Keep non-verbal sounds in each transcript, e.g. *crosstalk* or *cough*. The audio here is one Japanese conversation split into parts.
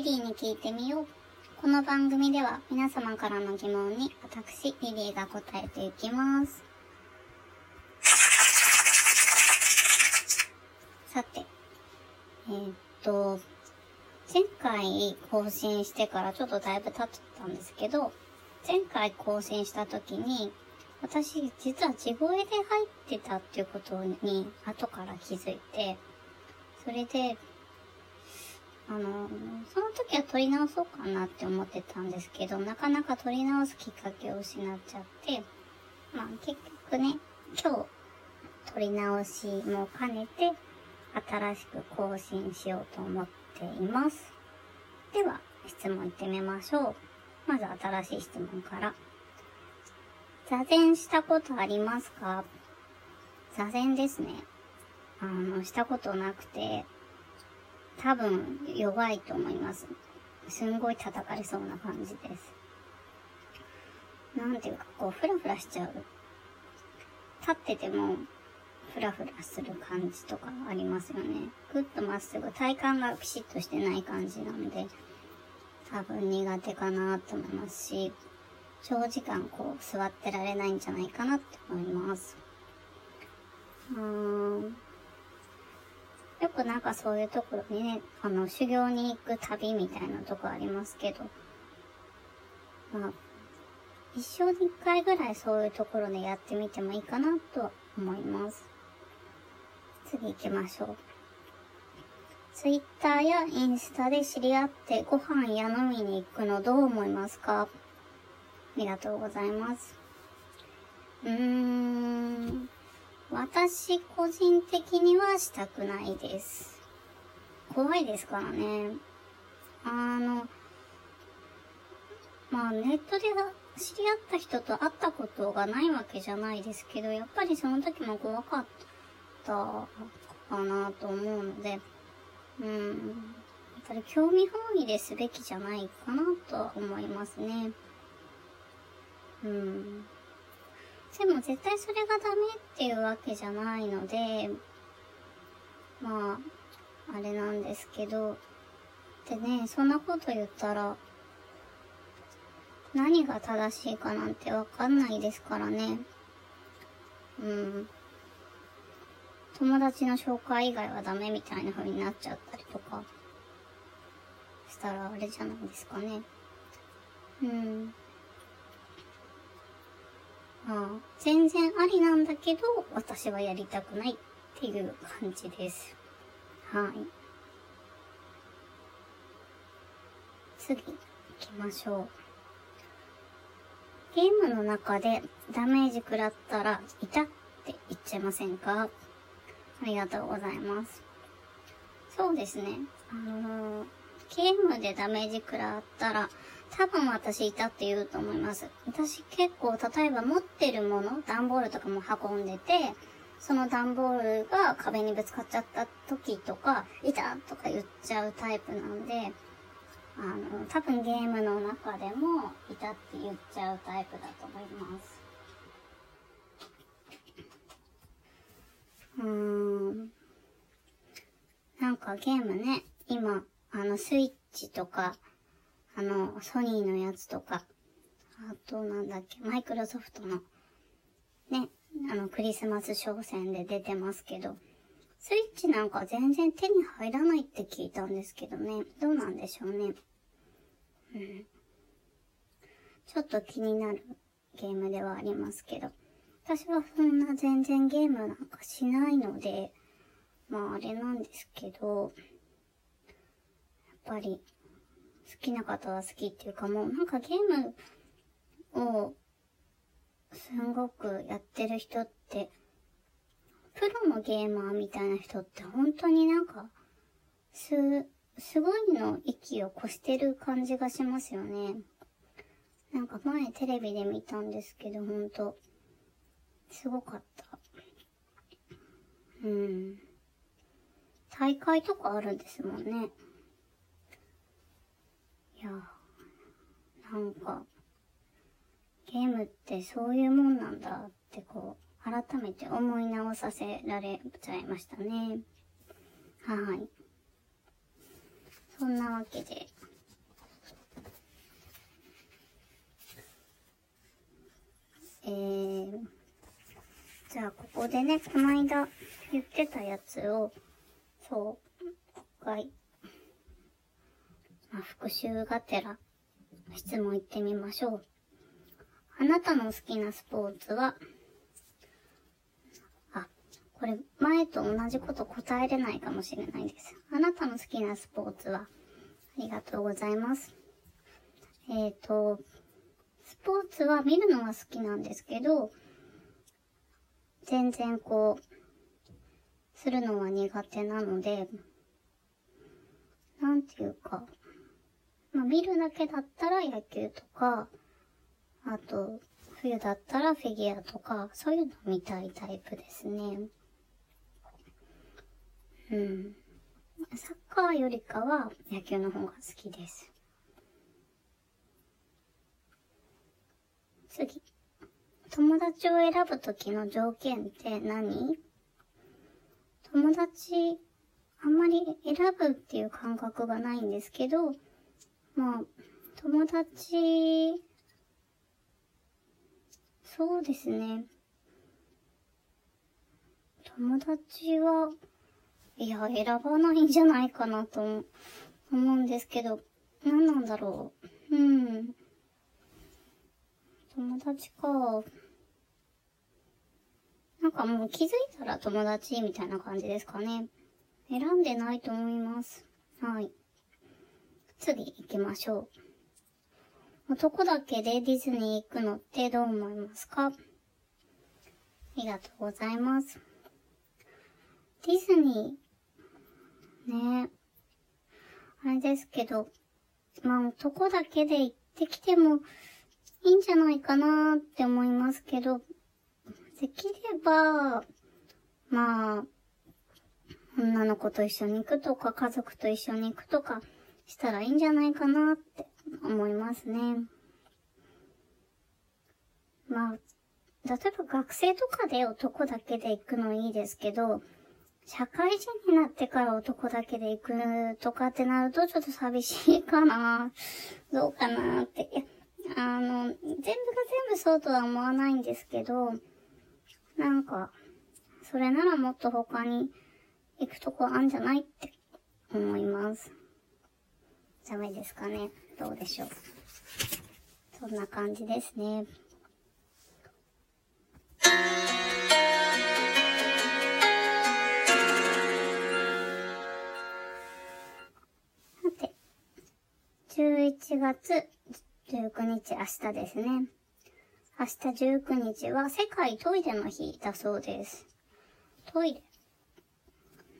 リリーに聞いてみよう。この番組では皆様からの疑問に私、リリーが答えていきます。さて、えー、っと、前回更新してからちょっとだいぶ経ったんですけど、前回更新した時に、私、実は地声で入ってたっていうことに後から気づいて、それで、あの、その時は撮り直そうかなって思ってたんですけど、なかなか撮り直すきっかけを失っちゃって、まあ結局ね、今日撮り直しも兼ねて、新しく更新しようと思っています。では、質問いってみましょう。まず新しい質問から。座禅したことありますか？座禅ですね。あの、したことなくて、多分弱いと思います。すんごい叩かれそうな感じです。なんていうか、こう、ふらふらしちゃう。立ってても、ふらふらする感じとかありますよね。ぐっとまっすぐ、体幹がピシッとしてない感じなので、多分苦手かなと思いますし、長時間こう座ってられないんじゃないかなって思います。うーん。よくなんかそういうところにね、あの、修行に行く旅みたいなとこありますけど、まあ、一生に一回ぐらいそういうところでやってみてもいいかなと思います。次行きましょう。ツイッターやインスタで知り合ってご飯や飲みに行くのどう思いますか？ありがとうございます。うーん。私個人的にはしたくないです。怖いですからね。あの、まあネットで知り合った人と会ったことがないわけじゃないですけど、やっぱりその時も怖かったかなと思うので、うん。やっぱり興味本位ですべきじゃないかなとは思いますね。うん。でも絶対それがダメっていうわけじゃないので、まあ、あれなんですけど、でね、そんなこと言ったら、何が正しいかなんてわかんないですからね。うん。友達の紹介以外はダメみたいな風になっちゃったりとかしたらあれじゃないですかね。うん。まあ、全然ありなんだけど、私はやりたくないっていう感じです。はい。次、行きましょう。ゲームの中でダメージ食らったら、いたって言っちゃいませんか？ありがとうございます。そうですね。あのー、ゲームでダメージ食らったら、多分私いたって言うと思います。私結構、例えば持ってるもの、段ボールとかも運んでて、その段ボールが壁にぶつかっちゃった時とか、いたとか言っちゃうタイプなんで、あの、多分ゲームの中でも、いたって言っちゃうタイプだと思います。うーん。なんかゲームね、今、あの、スイッチとか、あの、ソニーのやつとか、あとなんだっけ、マイクロソフトの、ね、あの、クリスマス商戦で出てますけど、スイッチなんか全然手に入らないって聞いたんですけどね、どうなんでしょうね。うん。ちょっと気になるゲームではありますけど。私はそんな全然ゲームなんかしないので、まああれなんですけど、やっぱり好きな方は好きっていうかもうなんかゲームをすごくやってる人って、プロのゲーマーみたいな人って本当になんか、す、すごいの息を越してる感じがしますよね。なんか前テレビで見たんですけど、ほんと、すごかった。うん。大会とかあるんですもんね。いやなんかゲームってそういうもんなんだってこう改めて思い直させられちゃいましたね。はい。そんなわけで。えー、じゃあここでねこの間言ってたやつをそう今回まあ、復習がてら質問いってみましょう。あなたの好きなスポーツは、あ、これ前と同じこと答えれないかもしれないです。あなたの好きなスポーツは、ありがとうございます。えっ、ー、と、スポーツは見るのは好きなんですけど、全然こう、するのは苦手なので、なんていうか、まあ見るだけだったら野球とか、あと、冬だったらフィギュアとか、そういうの見たいタイプですね。うん。サッカーよりかは野球の方が好きです。次。友達を選ぶときの条件って何？友達、あんまり選ぶっていう感覚がないんですけど、まあ、友達そうですね。友達は、いや、選ばないんじゃないかなと思うんですけど、何なんだろう。うん。友達か。なんかもう気づいたら友達みたいな感じですかね。選んでないと思います。はい。次行きましょう。男だけでディズニー行くのってどう思いますか？ありがとうございます。ディズニー、ねあれですけど、まあ男だけで行ってきてもいいんじゃないかなって思いますけど、できれば、まあ、女の子と一緒に行くとか、家族と一緒に行くとかしたらいいんじゃないかなって思いますね。まあ、例えば学生とかで男だけで行くのいいですけど、社会人になってから男だけで行くとかってなるとちょっと寂しいかな。どうかなって。いや、あの、全部が全部そうとは思わないんですけど、なんか、それならもっと他に行くとこあんじゃないって思います。ダメですかね。どうでしょう。そんな感じですね。さて、11月19日明日ですね。明日19日は世界トイレの日だそうです。トイレ。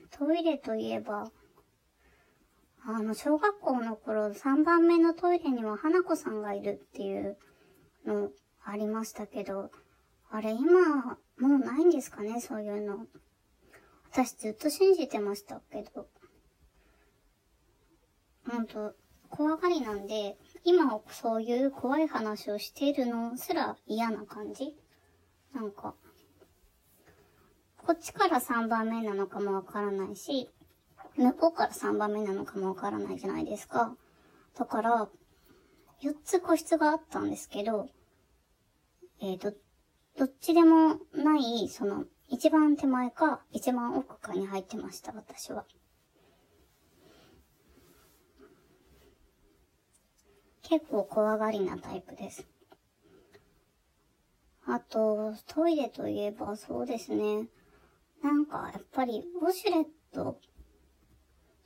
トイレといえば、あの、小学校の頃3番目のトイレには花子さんがいるっていうのありましたけど、あれ今、もうないんですかね、そういうの。私ずっと信じてましたけど。ほんと、怖がりなんで、今そういう怖い話をしているのすら嫌な感じなんか、こっちから3番目なのかもわからないし、向こうから3番目なのかもわからないじゃないですか。だから、4つ個室があったんですけど、えっ、ー、と、どっちでもない、その、一番手前か、一番奥かに入ってました、私は。結構怖がりなタイプです。あと、トイレといえばそうですね。なんか、やっぱり、ウォシュレット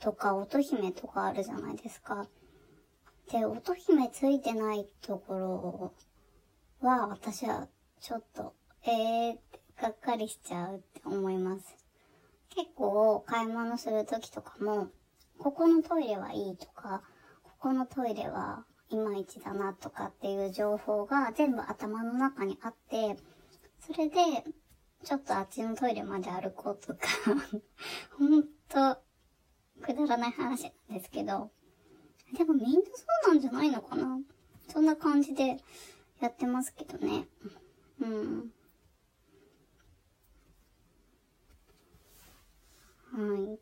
とか乙姫とかあるじゃないですか。で、乙姫ついてないところは、私はちょっと、えーがっかりしちゃうって思います。結構買い物するときとかも、ここのトイレはいいとか、ここのトイレはいまいちだなとかっていう情報が全部頭の中にあって、それで、ちょっとあっちのトイレまで歩こうとか *laughs* ほんと、くだらない話なんですけど、でもみんなそうなんじゃないのかな？そんな感じでやってますけどね。うん。はい。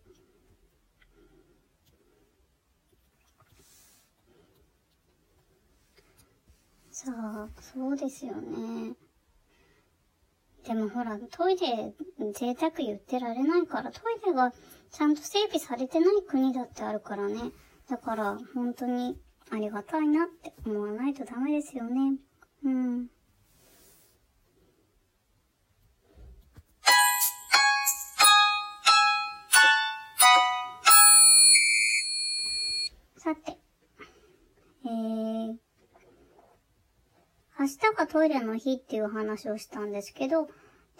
さあ、そうですよね。でもほら、トイレ贅沢言ってられないから、トイレがちゃんと整備されてない国だってあるからね。だから、本当にありがたいなって思わないとダメですよね。うん。明日がトイレの日っていう話をしたんですけど、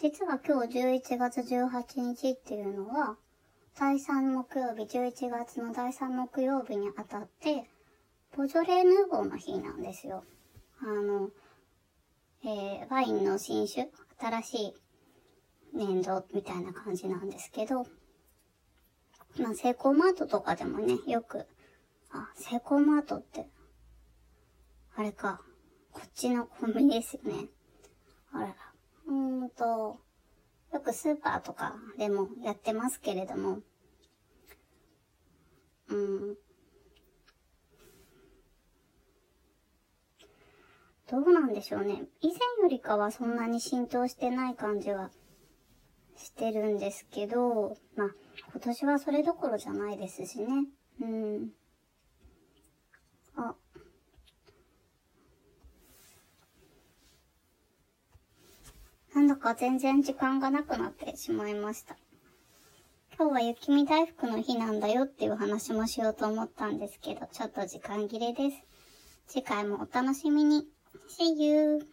実は今日11月18日っていうのは、第3木曜日、11月の第3木曜日にあたって、ボジョレーヌーボーの日なんですよ。あの、えー、ワインの新種、新しい年度みたいな感じなんですけど、まあ、セコーマートとかでもね、よく、あ、セイコーマートって、あれか、こっちのコンビニですよね。あらら。うーんと、よくスーパーとかでもやってますけれども、うん。どうなんでしょうね。以前よりかはそんなに浸透してない感じはしてるんですけど、まあ、今年はそれどころじゃないですしね。うん。あ。なんだか全然時間がなくなってしまいました。今日は雪見大福の日なんだよっていう話もしようと思ったんですけど、ちょっと時間切れです。次回もお楽しみに。See you!